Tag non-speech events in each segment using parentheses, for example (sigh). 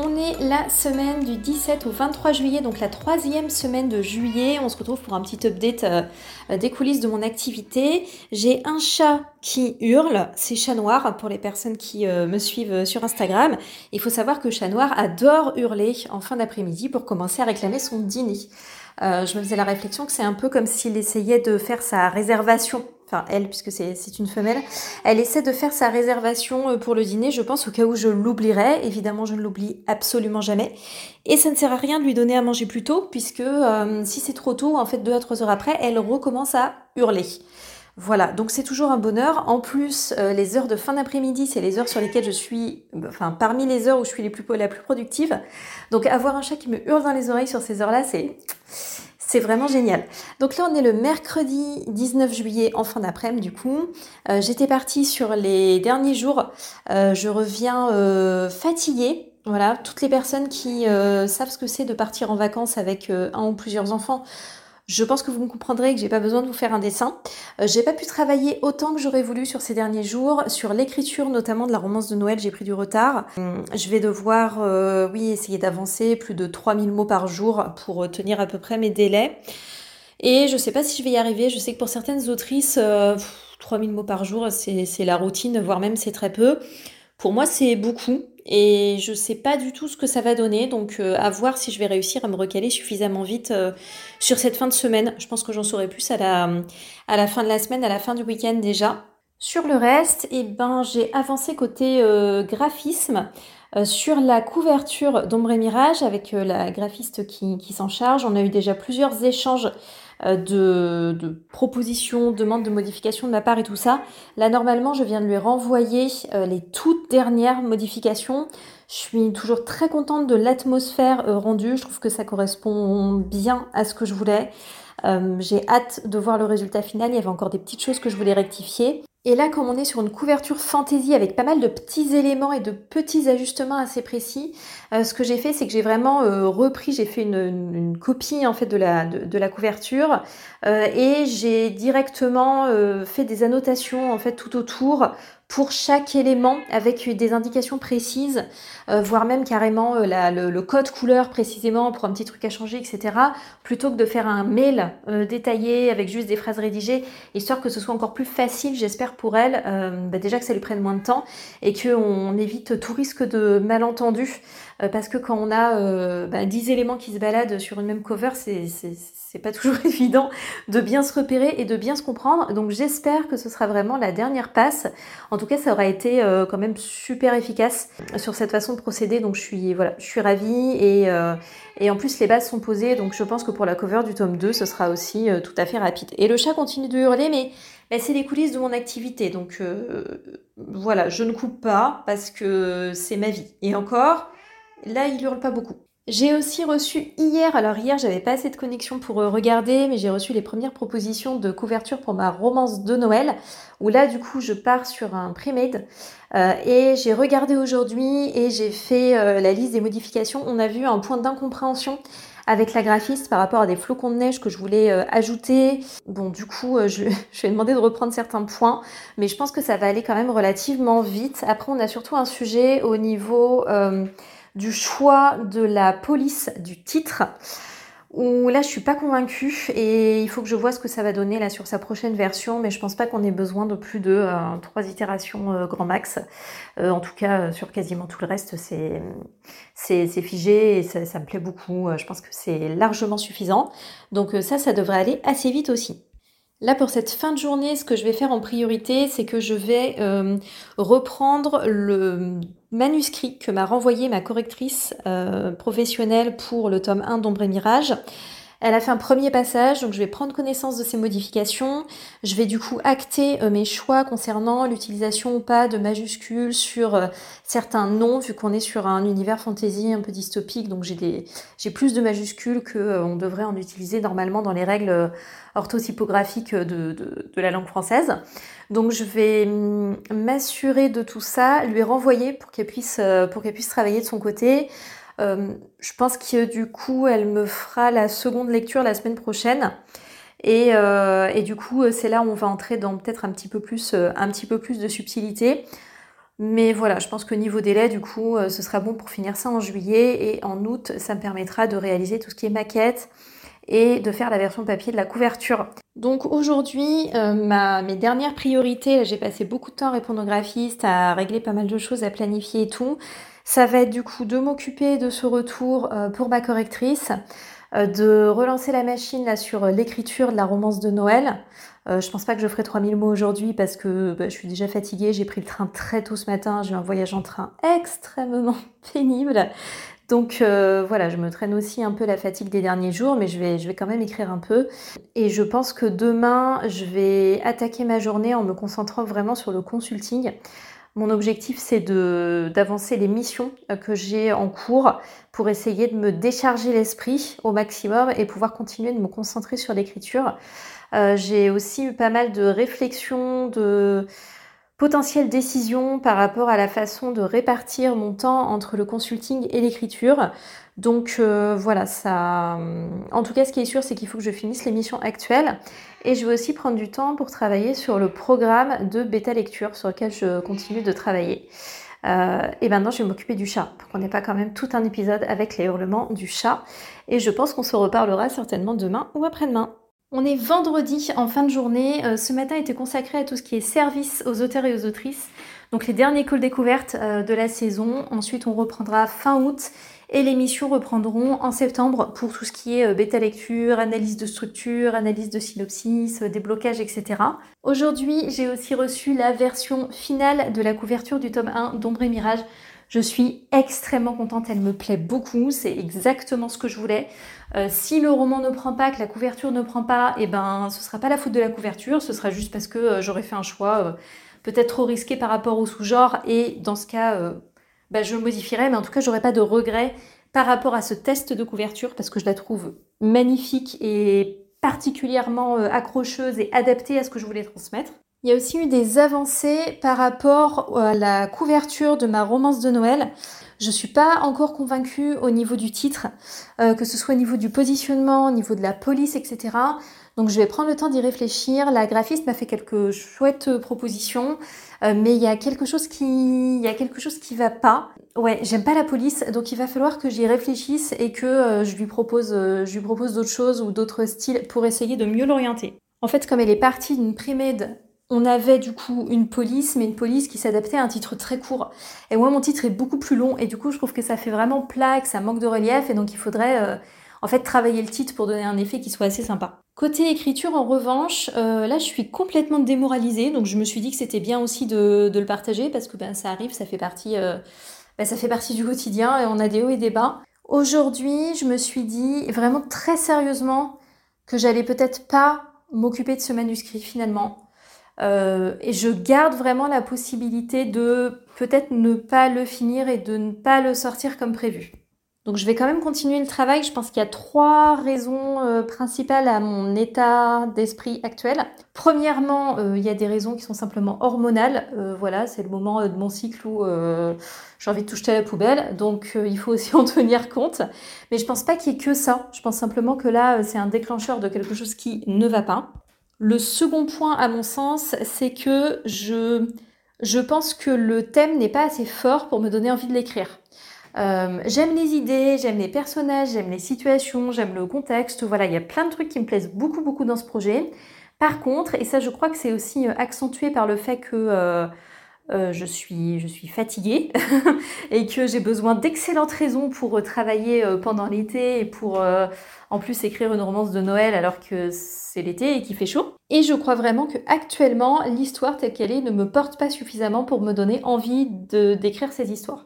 On est la semaine du 17 au 23 juillet, donc la troisième semaine de juillet. On se retrouve pour un petit update euh, des coulisses de mon activité. J'ai un chat qui hurle, c'est chat noir pour les personnes qui euh, me suivent sur Instagram. Il faut savoir que chat noir adore hurler en fin d'après-midi pour commencer à réclamer son dîner. Euh, je me faisais la réflexion que c'est un peu comme s'il essayait de faire sa réservation enfin elle puisque c'est une femelle, elle essaie de faire sa réservation euh, pour le dîner, je pense au cas où je l'oublierais, évidemment je ne l'oublie absolument jamais, et ça ne sert à rien de lui donner à manger plus tôt, puisque euh, si c'est trop tôt, en fait deux à trois heures après, elle recommence à hurler. Voilà, donc c'est toujours un bonheur. En plus, euh, les heures de fin d'après-midi, c'est les heures sur lesquelles je suis, enfin parmi les heures où je suis la plus productive. Donc avoir un chat qui me hurle dans les oreilles sur ces heures-là, c'est c'est vraiment génial. Donc là, on est le mercredi 19 juillet en fin d'après-midi du coup. Euh, j'étais partie sur les derniers jours. Euh, je reviens euh, fatiguée. Voilà, toutes les personnes qui savent ce que c'est de partir en vacances avec un ou plusieurs enfants je pense que vous me comprendrez que j'ai pas besoin de vous faire un dessin. Euh, j'ai pas pu travailler autant que j'aurais voulu sur ces derniers jours. Sur l'écriture notamment de la romance de Noël, j'ai pris du retard. Hum, je vais devoir, euh, oui, essayer d'avancer plus de 3000 mots par jour pour tenir à peu près mes délais. Et je sais pas si je vais y arriver. Je sais que pour certaines autrices, 3000 euh, mots par jour, c'est la routine, voire même c'est très peu. Pour moi, c'est beaucoup et je sais pas du tout ce que ça va donner. Donc, euh, à voir si je vais réussir à me recaler suffisamment vite euh, sur cette fin de semaine. Je pense que j'en saurai plus à la, à la fin de la semaine, à la fin du week-end déjà. Sur le reste, eh ben, j'ai avancé côté euh, graphisme. sur la couverture d'Ombre et Mirage avec la graphiste qui, qui s'en charge, on a eu déjà plusieurs échanges de, de, propositions, demandes de modifications de ma part et tout ça. Là, normalement, je viens de lui renvoyer euh, les toutes dernières modifications. Je suis toujours très contente de l'atmosphère euh, rendue. Je trouve que ça correspond bien à ce que je voulais. J'ai hâte de voir le résultat final. Il y avait encore des petites choses que je voulais rectifier. Et là, comme on est sur une couverture fantasy avec pas mal de petits éléments et de petits ajustements assez précis, euh, ce que j'ai fait, c'est que j'ai vraiment euh, repris, j'ai fait une, copie en fait de la, de, la couverture euh, et j'ai directement fait des annotations en fait tout autour pour chaque élément avec des indications précises, euh, voire même carrément euh, le, code couleur précisément pour un petit truc à changer, etc. Plutôt que de faire un mail euh, détaillé avec juste des phrases rédigées, histoire que ce soit encore plus facile, j'espère pour elle, bah, déjà que ça lui prenne moins de temps et qu'on évite tout risque de malentendu. parce que quand on a bah, 10 éléments qui se baladent sur une même cover, c'est c'est pas toujours (laughs) évident de bien se repérer et de bien se comprendre. Donc j'espère que ce sera vraiment la dernière passe. En tout cas, ça aura été euh, quand même super efficace sur cette façon de procéder. Donc je suis voilà, ravie et, euh, et en plus les bases sont posées. Donc je pense que pour la cover du tome 2, ce sera aussi euh, tout à fait rapide. Et le chat continue de hurler, mais c'est les coulisses de mon activité. Donc voilà, je ne coupe pas parce que c'est ma vie. Et encore, là, il hurle pas beaucoup. J'ai aussi reçu hier, alors hier j'avais pas assez de connexion pour euh, regarder, mais j'ai reçu les premières propositions de couverture pour ma romance de Noël, où là du coup je pars sur un pre-made. Euh, et j'ai regardé aujourd'hui et j'ai fait euh, la liste des modifications. On a vu un point d'incompréhension avec la graphiste par rapport à des flocons de neige que je voulais ajouter. Bon, du coup, je, (laughs) je vais demander de reprendre certains points, mais je pense que ça va aller quand même relativement vite. Après, on a surtout un sujet au niveau du choix de la police du titre où là je suis pas convaincue et il faut que je vois ce que ça va donner là sur sa prochaine version mais je pense pas qu'on ait besoin de plus de euh, trois itérations euh, grand max. Euh, en tout cas sur quasiment tout le reste c'est figé et ça, me plaît beaucoup. Je pense que c'est largement suffisant. Donc ça ça devrait aller assez vite aussi. Là, pour cette fin de journée, ce que je vais faire en priorité, c'est que je vais reprendre le manuscrit que m'a renvoyé ma correctrice euh, professionnelle pour le tome 1 d'Ombre et Mirage. Elle a fait un premier passage, donc je vais prendre connaissance de ces modifications. Je vais du coup acter euh, mes choix concernant l'utilisation ou pas de majuscules sur euh, certains noms, vu qu'on est sur un univers fantasy un peu dystopique, donc j'ai plus de majuscules que euh, devrait en utiliser normalement dans les règles orthotypographiques de, la langue française. Donc je vais mm, m'assurer de tout ça, lui renvoyer pour qu'elle puisse travailler de son côté. Euh, je pense que du coup, elle me fera la seconde lecture la semaine prochaine. Et, euh, du coup, c'est là où on va entrer dans peut-être un petit peu plus, euh, un petit peu plus de subtilité. Mais voilà, je pense que niveau délai, du coup, euh, ce sera bon pour finir ça en juillet et en août, ça me permettra de réaliser tout ce qui est maquette et de faire la version papier de la couverture. Donc aujourd'hui, euh, mes dernières priorités, j'ai passé beaucoup de temps à répondre aux graphistes, à régler pas mal de choses, à planifier et tout. Ça va être du coup de m'occuper de ce retour euh, pour ma correctrice, de relancer la machine là sur l'écriture de la romance de Noël. Euh, je pense pas que je ferai 3000 mots aujourd'hui parce que bah, je suis déjà fatiguée. J'ai pris le train très tôt ce matin. J'ai eu un voyage en train extrêmement (laughs) pénible. Donc euh, voilà, je me traîne aussi un peu la fatigue des derniers jours, mais je vais quand même écrire un peu. Et je pense que demain, je vais attaquer ma journée en me concentrant vraiment sur le consulting. Mon objectif, c'est d'avancer les missions euh, que j'ai en cours pour essayer de me décharger l'esprit au maximum et pouvoir continuer de me concentrer sur l'écriture. Euh, j'ai aussi eu pas mal de réflexions, de potentielles décisions par rapport à la façon de répartir mon temps entre le consulting et l'écriture. Donc euh, voilà, ça. En tout cas, ce qui est sûr, c'est qu'il faut que je finisse les missions actuelles. Et je vais aussi prendre du temps pour travailler sur le programme de bêta lecture sur lequel je continue de travailler. Euh, et maintenant, je vais m'occuper du chat, pour qu'on n'ait pas quand même tout un épisode avec les hurlements du chat. Et je pense qu'on se reparlera certainement demain ou après-demain. On est vendredi en fin de journée. Euh, ce matin était consacré à tout ce qui est service aux auteurs et aux autrices. Donc les derniers calls découvertes euh, de la saison. Ensuite, on reprendra fin août et les missions reprendront en septembre pour tout ce qui est euh, bêta lecture, analyse de structure, analyse de synopsis, déblocage, etc. Aujourd'hui, j'ai aussi reçu la version finale de la couverture du tome 1 d'Ombre et Mirage. Je suis extrêmement contente, elle me plaît beaucoup, c'est exactement ce que je voulais. Euh, si le roman ne prend pas, que la couverture ne prend pas, et eh ben ce sera pas la faute de la couverture, ce sera juste parce que euh, j'aurais fait un choix euh, peut-être trop risqué par rapport au sous-genre et dans ce cas bah, je modifierai, mais en tout cas j'aurais pas de regret par rapport à ce test de couverture parce que je la trouve magnifique et particulièrement accrocheuse et adaptée à ce que je voulais transmettre. Il y a aussi eu des avancées par rapport à la couverture de ma romance de Noël. Je suis pas encore convaincue au niveau du titre, euh, que ce soit au niveau du positionnement, au niveau de la police, etc. Donc je vais prendre le temps d'y réfléchir. La graphiste m'a fait quelques chouettes propositions, euh, mais il y a quelque chose qui, il y a quelque chose qui va pas. Ouais, j'aime pas la police, donc il va falloir que j'y réfléchisse et que euh, je lui propose, je lui propose d'autres choses ou d'autres styles pour essayer de mieux l'orienter. En fait, comme elle est partie d'une prémède on avait du coup une police, mais une police qui s'adaptait à un titre très court. Et moi, mon titre est beaucoup plus long, et du coup, je trouve que ça fait vraiment plat, que ça manque de relief, et donc il faudrait euh, en fait travailler le titre pour donner un effet qui soit assez sympa. Côté écriture, en revanche, euh, là, je suis complètement démoralisée, donc je me suis dit que c'était bien aussi de, le partager parce que ben, ça arrive, ça fait partie, euh, ben, ça fait partie du quotidien, et on a des hauts et des bas. Aujourd'hui, je me suis dit vraiment très sérieusement que j'allais peut-être pas m'occuper de ce manuscrit finalement euh, et je garde vraiment la possibilité de peut-être ne pas le finir et de ne pas le sortir comme prévu. Donc je vais quand même continuer le travail. Je pense qu'il y a trois raisons euh, principales à mon état d'esprit actuel. Premièrement, euh, il y a des raisons qui sont simplement hormonales. voilà, c'est le moment de mon cycle où j'ai envie de toucher à la poubelle. Donc il faut aussi (laughs) en tenir compte. Mais je pense pas qu'il y ait que ça. Je pense simplement que là, c'est un déclencheur de quelque chose qui ne va pas. Le second point, à mon sens, c'est que je, je pense que le thème n'est pas assez fort pour me donner envie de l'écrire. Euh, j'aime les idées, j'aime les personnages, j'aime les situations, j'aime le contexte. Voilà, il y a plein de trucs qui me plaisent beaucoup, beaucoup dans ce projet. Par contre, et ça je crois que c'est aussi euh, accentué par le fait que euh, euh, je, suis, je suis fatiguée (laughs) et que j'ai besoin d'excellentes raisons pour travailler euh, pendant l'été et pour euh, en plus écrire une romance de Noël alors que c'est l'été et qu'il fait chaud. Et je crois vraiment que actuellement l'histoire telle qu'elle est ne me porte pas suffisamment pour me donner envie de d'écrire ces histoires.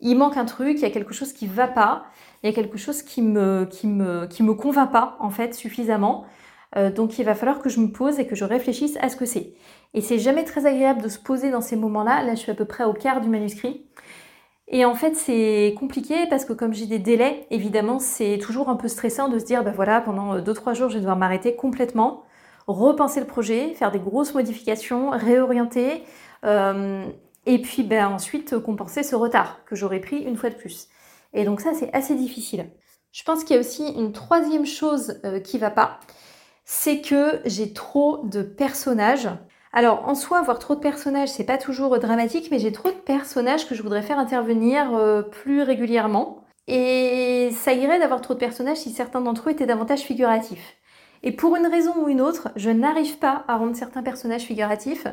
Il manque un truc, il y a quelque chose qui va pas, il y a quelque chose qui me me qui me convainc pas en fait suffisamment. Donc il va falloir que je me pose et que je réfléchisse à ce que c'est. Et c'est jamais très agréable de se poser dans ces moments-là. Là, je suis à peu près au quart du manuscrit. Et en fait, c'est compliqué parce que comme j'ai des délais, évidemment, c'est toujours un peu stressant de se dire, bah voilà, pendant 2-3 jours, je vais devoir m'arrêter complètement, repenser le projet, faire des grosses modifications, réorienter, euh, et puis ben, ensuite compenser ce retard que j'aurais pris une fois de plus. Et donc ça, c'est assez difficile. Je pense qu'il y a aussi une troisième chose euh, qui va pas, c'est que j'ai trop de personnages. Alors en soi, avoir trop de personnages, c'est pas toujours dramatique, mais j'ai trop de personnages que je voudrais faire intervenir plus régulièrement. Et ça irait d'avoir trop de personnages si certains d'entre eux étaient davantage figuratifs. Et pour une raison ou une autre, je n'arrive pas à rendre certains personnages figuratifs.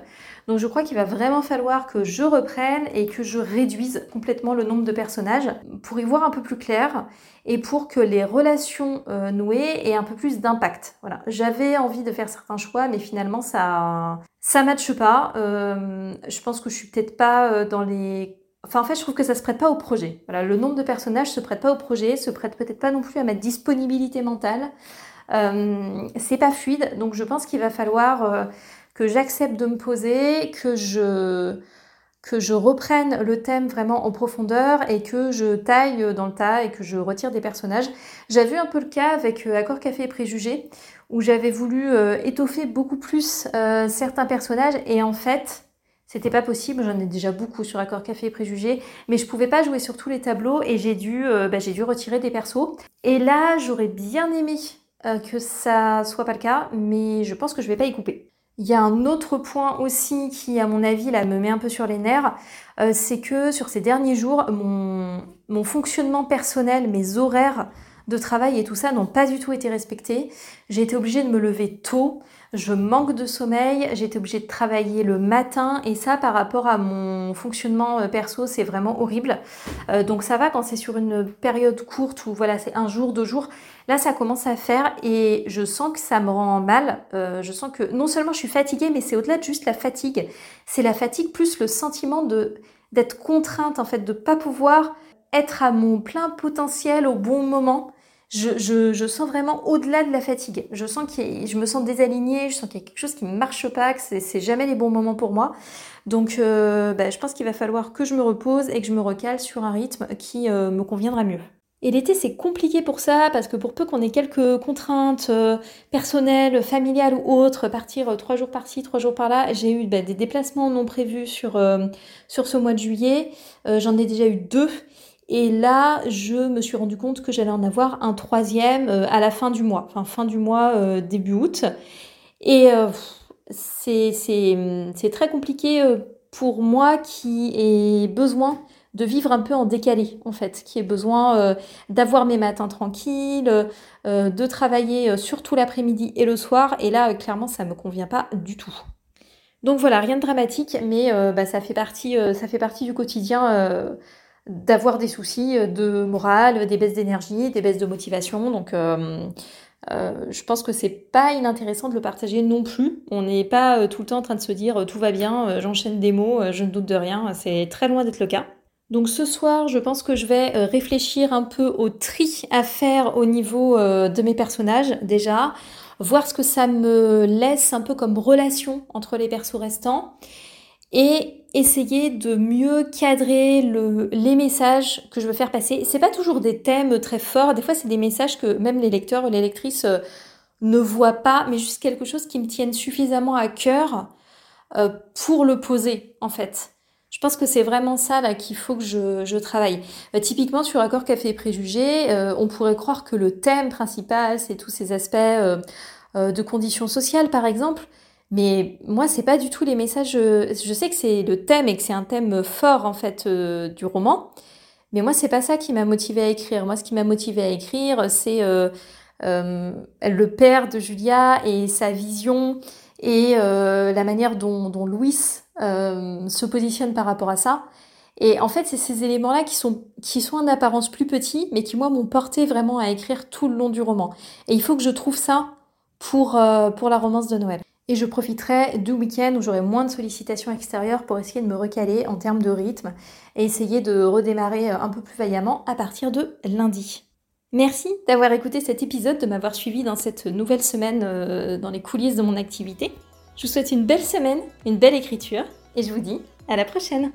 Donc je crois qu'il va vraiment falloir que je reprenne et que je réduise complètement le nombre de personnages pour y voir un peu plus clair et pour que les relations euh, nouées aient un peu plus d'impact. Voilà, j'avais envie de faire certains choix, mais finalement ça ça matche pas. Euh, je pense que je suis peut-être pas euh, dans les Enfin, en fait, je trouve que ça se prête pas au projet. Voilà, le nombre de personnages se prête pas au projet, se prête peut-être pas non plus à ma disponibilité mentale. Euh, c'est pas fluide, donc je pense qu'il va falloir euh, que j'accepte de me poser, que je que je reprenne le thème vraiment en profondeur et que je taille dans le tas et que je retire des personnages. J'avais vu un peu le cas avec euh, Accord Café et Préjugés où j'avais voulu étoffer beaucoup plus certains personnages et en fait c'était pas possible, j'en ai déjà beaucoup sur Accord Café et Préjugés, mais je pouvais pas jouer sur tous les tableaux et j'ai dû, bah, j'ai dû retirer des persos. Et là, j'aurais bien aimé euh, que ça soit pas le cas, mais je pense que je vais pas y couper. Il y a un autre point aussi qui, à mon avis, là, me met un peu sur les nerfs, euh, c'est que sur ces derniers jours, mon, mon fonctionnement personnel, mes horaires de travail et tout ça n'ont pas du tout été respectés. J'ai été obligée de me lever tôt, je manque de sommeil, j'ai été obligée de travailler le matin et ça par rapport à mon fonctionnement euh, perso c'est vraiment horrible. Euh, donc ça va quand c'est sur une période courte où voilà c'est un jour, deux jours, là ça commence à faire et je sens que ça me rend mal. Euh, je sens que non seulement je suis fatiguée mais c'est au-delà de juste la fatigue, c'est la fatigue plus le sentiment de d'être contrainte en fait de pas pouvoir être à mon plein potentiel au bon moment je, je, sens vraiment au-delà de la fatigue. Je sens que je me sens désalignée, je sens qu'il y a quelque chose qui ne marche pas, que c'est jamais les bons moments pour moi. Donc euh, bah, je pense qu'il va falloir que je me repose et que je me recale sur un rythme qui euh, me conviendra mieux. Et l'été, c'est compliqué pour ça, parce que pour peu qu'on ait quelques contraintes euh, personnelles, familiales ou autres, partir trois jours par-ci, trois jours par-là, j'ai eu bah, des déplacements non prévus sur, sur ce mois de juillet. J'en ai déjà eu deux. Et là, je me suis rendu compte que j'allais en avoir un troisième euh, à la fin du mois, enfin fin du mois, euh, début août. Et euh, c'est très compliqué pour moi qui ai besoin de vivre un peu en décalé, en fait, qui ai besoin d'avoir mes matins tranquilles, de travailler surtout l'après-midi et le soir. Et là, clairement, ça me convient pas du tout. Donc voilà, rien de dramatique, mais bah, ça, fait partie, ça fait partie du quotidien d'avoir des soucis euh, de morale, des baisses d'énergie, des baisses de motivation. Donc, euh, euh, je pense que c'est pas inintéressant de le partager non plus. On n'est pas tout le temps en train de se dire tout va bien, j'enchaîne des mots, je ne doute de rien. C'est très loin d'être le cas. Donc ce soir, je pense que je vais réfléchir un peu au tri à faire au niveau de mes personnages déjà, voir ce que ça me laisse un peu comme relation entre les persos restants et essayer de mieux cadrer le, les messages que je veux faire passer. C'est pas toujours des thèmes très forts, des fois c'est des messages que même les lecteurs ou les lectrices euh, ne voient pas, mais juste quelque chose qui me tienne suffisamment à cœur euh, pour le poser en fait. Je pense que c'est vraiment ça là qu'il faut que je, je travaille. Euh, typiquement sur Accord Café et Préjugés, on pourrait croire que le thème principal c'est tous ces aspects de conditions sociales par exemple, mais moi, c'est pas du tout les messages. Euh, je sais que c'est le thème et que c'est un thème fort en fait euh, du roman, mais moi, c'est pas ça qui m'a motivé à écrire. Moi, ce qui m'a motivé à écrire, c'est euh, le père de Julia et sa vision et la manière dont, dont Louis se positionne par rapport à ça. Et en fait, c'est ces éléments-là qui sont, qui sont en apparence plus petits, mais qui, moi, m'ont porté vraiment à écrire tout le long du roman. Et il faut que je trouve ça pour, pour la romance de Noël. Et je profiterai du week-end où j'aurai moins de sollicitations extérieures pour essayer de me recaler en termes de rythme et essayer de redémarrer euh, un peu plus vaillamment à partir de lundi. Merci d'avoir écouté cet épisode, de m'avoir suivi dans cette nouvelle semaine euh, dans les coulisses de mon activité. Je vous souhaite une belle semaine, une belle écriture et je vous dis à la prochaine